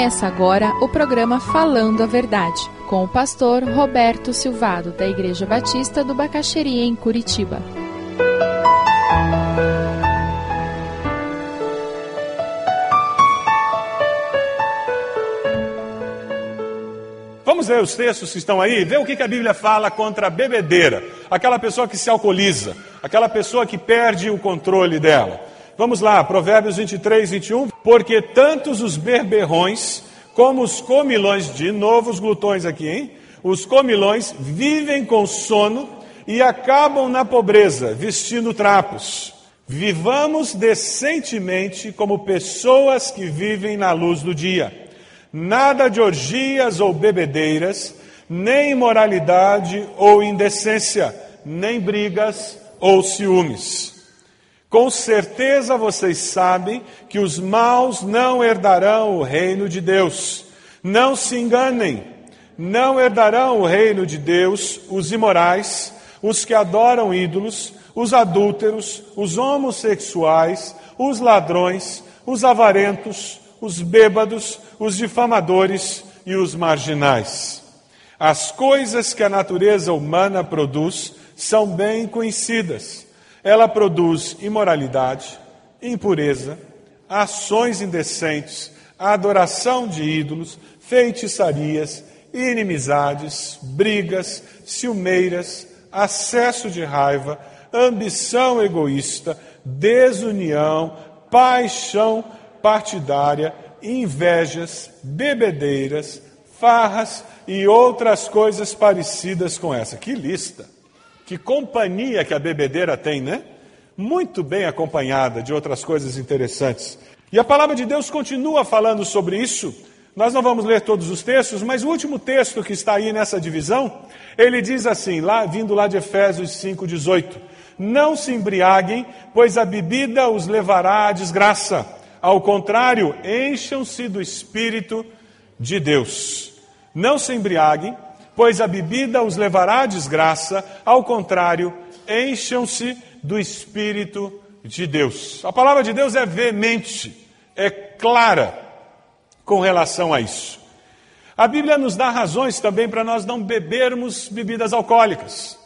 Começa agora o programa Falando a Verdade, com o pastor Roberto Silvado, da Igreja Batista do Bacaxeria, em Curitiba. Vamos ler os textos que estão aí, ver o que a Bíblia fala contra a bebedeira, aquela pessoa que se alcooliza, aquela pessoa que perde o controle dela. Vamos lá, Provérbios 23, 21. Porque tantos os berberrões como os comilões, de novo os glutões aqui, hein? Os comilões vivem com sono e acabam na pobreza, vestindo trapos. Vivamos decentemente como pessoas que vivem na luz do dia. Nada de orgias ou bebedeiras, nem imoralidade ou indecência, nem brigas ou ciúmes com certeza vocês sabem que os maus não herdarão o reino de Deus. Não se enganem, não herdarão o reino de Deus os imorais, os que adoram ídolos, os adúlteros, os homossexuais, os ladrões, os avarentos, os bêbados, os difamadores e os marginais. As coisas que a natureza humana produz são bem conhecidas ela produz imoralidade, impureza, ações indecentes, adoração de ídolos, feitiçarias, inimizades, brigas, ciumeiras, acesso de raiva, ambição egoísta, desunião, paixão partidária, invejas, bebedeiras, farras e outras coisas parecidas com essa. Que lista! Que companhia que a bebedeira tem, né? Muito bem acompanhada de outras coisas interessantes. E a palavra de Deus continua falando sobre isso. Nós não vamos ler todos os textos, mas o último texto que está aí nessa divisão, ele diz assim, lá vindo lá de Efésios 5:18: Não se embriaguem, pois a bebida os levará à desgraça. Ao contrário, encham-se do espírito de Deus. Não se embriaguem, pois a bebida os levará à desgraça, ao contrário, encham-se do Espírito de Deus. A palavra de Deus é veemente, é clara com relação a isso. A Bíblia nos dá razões também para nós não bebermos bebidas alcoólicas.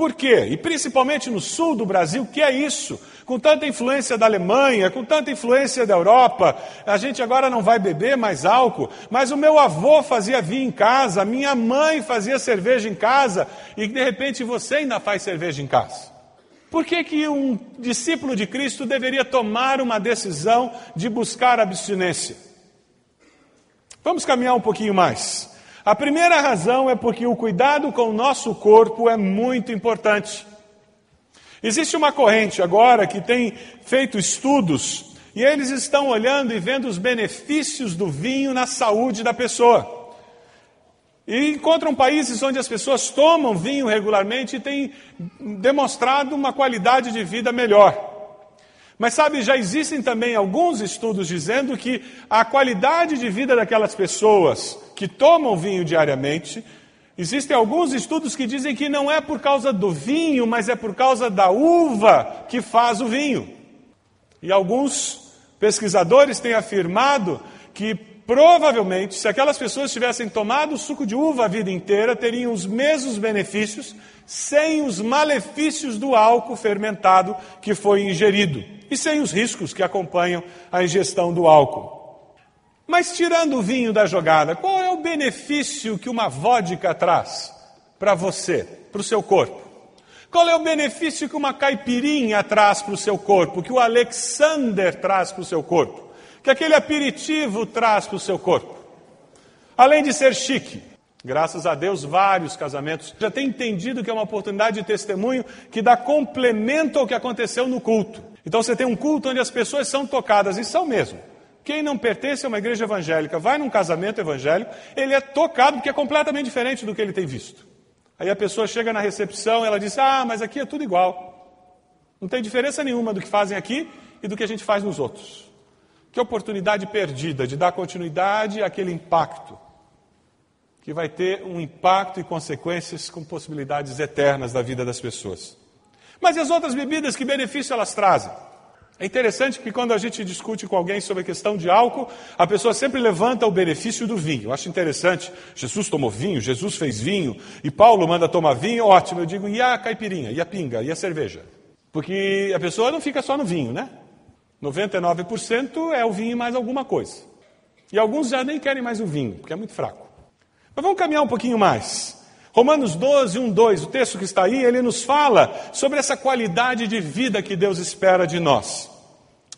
Por quê? E principalmente no sul do Brasil, que é isso? Com tanta influência da Alemanha, com tanta influência da Europa, a gente agora não vai beber mais álcool, mas o meu avô fazia vinho em casa, minha mãe fazia cerveja em casa, e de repente você ainda faz cerveja em casa. Por que, que um discípulo de Cristo deveria tomar uma decisão de buscar abstinência? Vamos caminhar um pouquinho mais. A primeira razão é porque o cuidado com o nosso corpo é muito importante. Existe uma corrente agora que tem feito estudos e eles estão olhando e vendo os benefícios do vinho na saúde da pessoa. E encontram países onde as pessoas tomam vinho regularmente e têm demonstrado uma qualidade de vida melhor. Mas sabe, já existem também alguns estudos dizendo que a qualidade de vida daquelas pessoas que tomam vinho diariamente, existem alguns estudos que dizem que não é por causa do vinho, mas é por causa da uva que faz o vinho. E alguns pesquisadores têm afirmado que provavelmente, se aquelas pessoas tivessem tomado suco de uva a vida inteira, teriam os mesmos benefícios sem os malefícios do álcool fermentado que foi ingerido e sem os riscos que acompanham a ingestão do álcool. Mas tirando o vinho da jogada, qual é o benefício que uma vodka traz para você, para o seu corpo? Qual é o benefício que uma caipirinha traz para o seu corpo, que o Alexander traz para o seu corpo, que aquele aperitivo traz para o seu corpo? Além de ser chique, Graças a Deus, vários casamentos já têm entendido que é uma oportunidade de testemunho que dá complemento ao que aconteceu no culto. Então você tem um culto onde as pessoas são tocadas, e são mesmo. Quem não pertence a uma igreja evangélica, vai num casamento evangélico, ele é tocado porque é completamente diferente do que ele tem visto. Aí a pessoa chega na recepção, ela diz: Ah, mas aqui é tudo igual. Não tem diferença nenhuma do que fazem aqui e do que a gente faz nos outros. Que oportunidade perdida de dar continuidade àquele impacto que vai ter um impacto e consequências com possibilidades eternas da vida das pessoas. Mas e as outras bebidas, que benefício elas trazem? É interessante que quando a gente discute com alguém sobre a questão de álcool, a pessoa sempre levanta o benefício do vinho. Eu acho interessante. Jesus tomou vinho, Jesus fez vinho, e Paulo manda tomar vinho, ótimo. Eu digo, e a caipirinha, e a pinga, e a cerveja? Porque a pessoa não fica só no vinho, né? 99% é o vinho e mais alguma coisa. E alguns já nem querem mais o vinho, porque é muito fraco. Mas vamos caminhar um pouquinho mais. Romanos 12, 1, 2, o texto que está aí, ele nos fala sobre essa qualidade de vida que Deus espera de nós.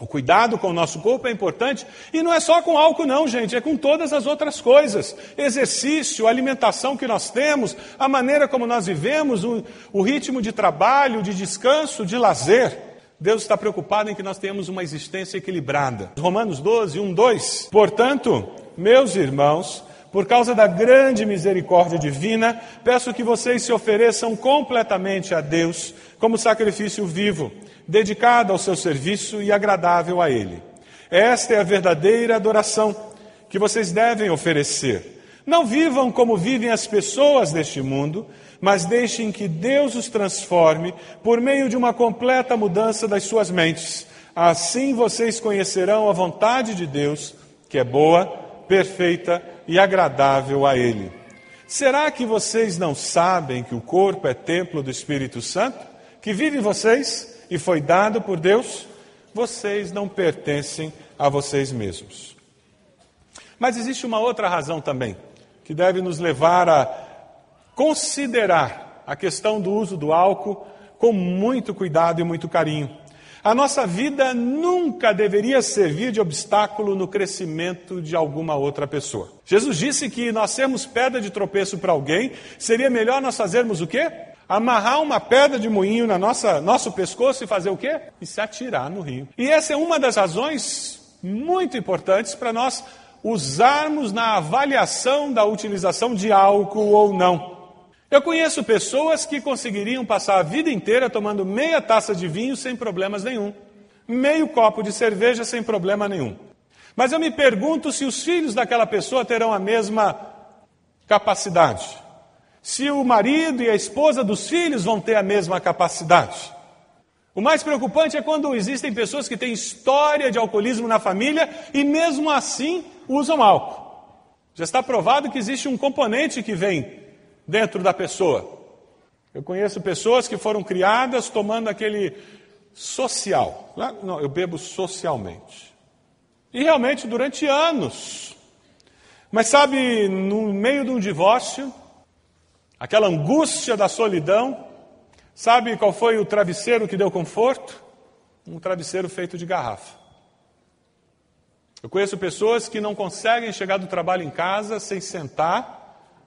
O cuidado com o nosso corpo é importante e não é só com álcool, não, gente, é com todas as outras coisas. Exercício, alimentação que nós temos, a maneira como nós vivemos, o, o ritmo de trabalho, de descanso, de lazer. Deus está preocupado em que nós tenhamos uma existência equilibrada. Romanos 12, 1, 2. Portanto, meus irmãos, por causa da grande misericórdia divina, peço que vocês se ofereçam completamente a Deus como sacrifício vivo, dedicado ao seu serviço e agradável a Ele. Esta é a verdadeira adoração que vocês devem oferecer. Não vivam como vivem as pessoas deste mundo, mas deixem que Deus os transforme por meio de uma completa mudança das suas mentes. Assim vocês conhecerão a vontade de Deus, que é boa, perfeita e agradável a Ele. Será que vocês não sabem que o corpo é templo do Espírito Santo, que vive em vocês e foi dado por Deus? Vocês não pertencem a vocês mesmos. Mas existe uma outra razão também, que deve nos levar a considerar a questão do uso do álcool com muito cuidado e muito carinho. A nossa vida nunca deveria servir de obstáculo no crescimento de alguma outra pessoa. Jesus disse que nós sermos pedra de tropeço para alguém, seria melhor nós fazermos o quê? Amarrar uma pedra de moinho na nossa nosso pescoço e fazer o quê? E se atirar no rio. E essa é uma das razões muito importantes para nós usarmos na avaliação da utilização de álcool ou não. Eu conheço pessoas que conseguiriam passar a vida inteira tomando meia taça de vinho sem problemas nenhum, meio copo de cerveja sem problema nenhum. Mas eu me pergunto se os filhos daquela pessoa terão a mesma capacidade. Se o marido e a esposa dos filhos vão ter a mesma capacidade. O mais preocupante é quando existem pessoas que têm história de alcoolismo na família e mesmo assim usam álcool. Já está provado que existe um componente que vem dentro da pessoa. Eu conheço pessoas que foram criadas tomando aquele social. Não, eu bebo socialmente. E realmente durante anos. Mas sabe, no meio de um divórcio, aquela angústia da solidão, sabe qual foi o travesseiro que deu conforto? Um travesseiro feito de garrafa. Eu conheço pessoas que não conseguem chegar do trabalho em casa sem sentar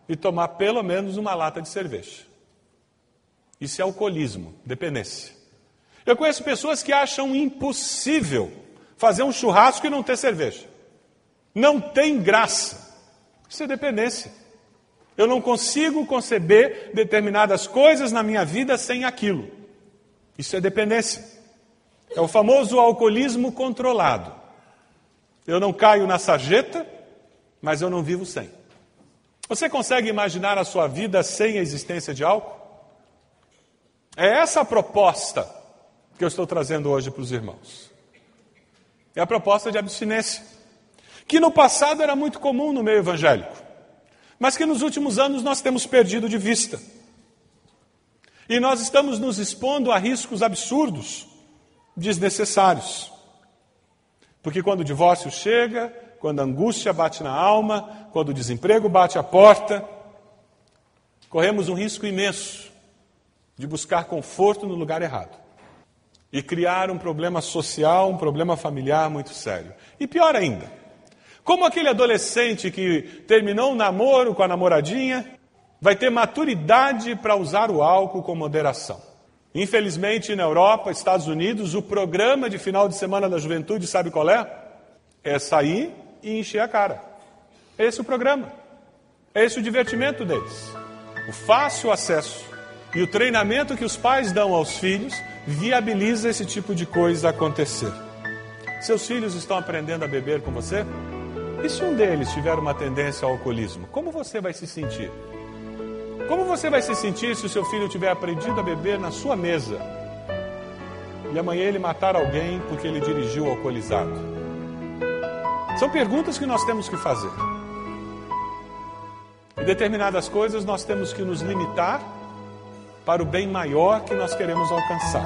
e tomar pelo menos uma lata de cerveja. Isso é alcoolismo, dependência. Eu conheço pessoas que acham impossível fazer um churrasco e não ter cerveja. Não tem graça. Isso é dependência. Eu não consigo conceber determinadas coisas na minha vida sem aquilo. Isso é dependência. É o famoso alcoolismo controlado. Eu não caio na sarjeta, mas eu não vivo sem. Você consegue imaginar a sua vida sem a existência de álcool? É essa a proposta que eu estou trazendo hoje para os irmãos. É a proposta de abstinência, que no passado era muito comum no meio evangélico, mas que nos últimos anos nós temos perdido de vista. E nós estamos nos expondo a riscos absurdos, desnecessários. Porque quando o divórcio chega, quando a angústia bate na alma, quando o desemprego bate à porta, corremos um risco imenso de buscar conforto no lugar errado e criar um problema social, um problema familiar muito sério. E pior ainda, como aquele adolescente que terminou um namoro com a namoradinha, vai ter maturidade para usar o álcool com moderação. Infelizmente, na Europa, Estados Unidos, o programa de final de semana da juventude, sabe qual é? É sair e encher a cara. É esse o programa. É esse o divertimento deles. O fácil acesso e o treinamento que os pais dão aos filhos viabiliza esse tipo de coisa acontecer. Seus filhos estão aprendendo a beber com você? E se um deles tiver uma tendência ao alcoolismo, como você vai se sentir? Como você vai se sentir se o seu filho tiver aprendido a beber na sua mesa? e amanhã ele matar alguém porque ele dirigiu alcoolizado? São perguntas que nós temos que fazer. Em determinadas coisas nós temos que nos limitar para o bem maior que nós queremos alcançar.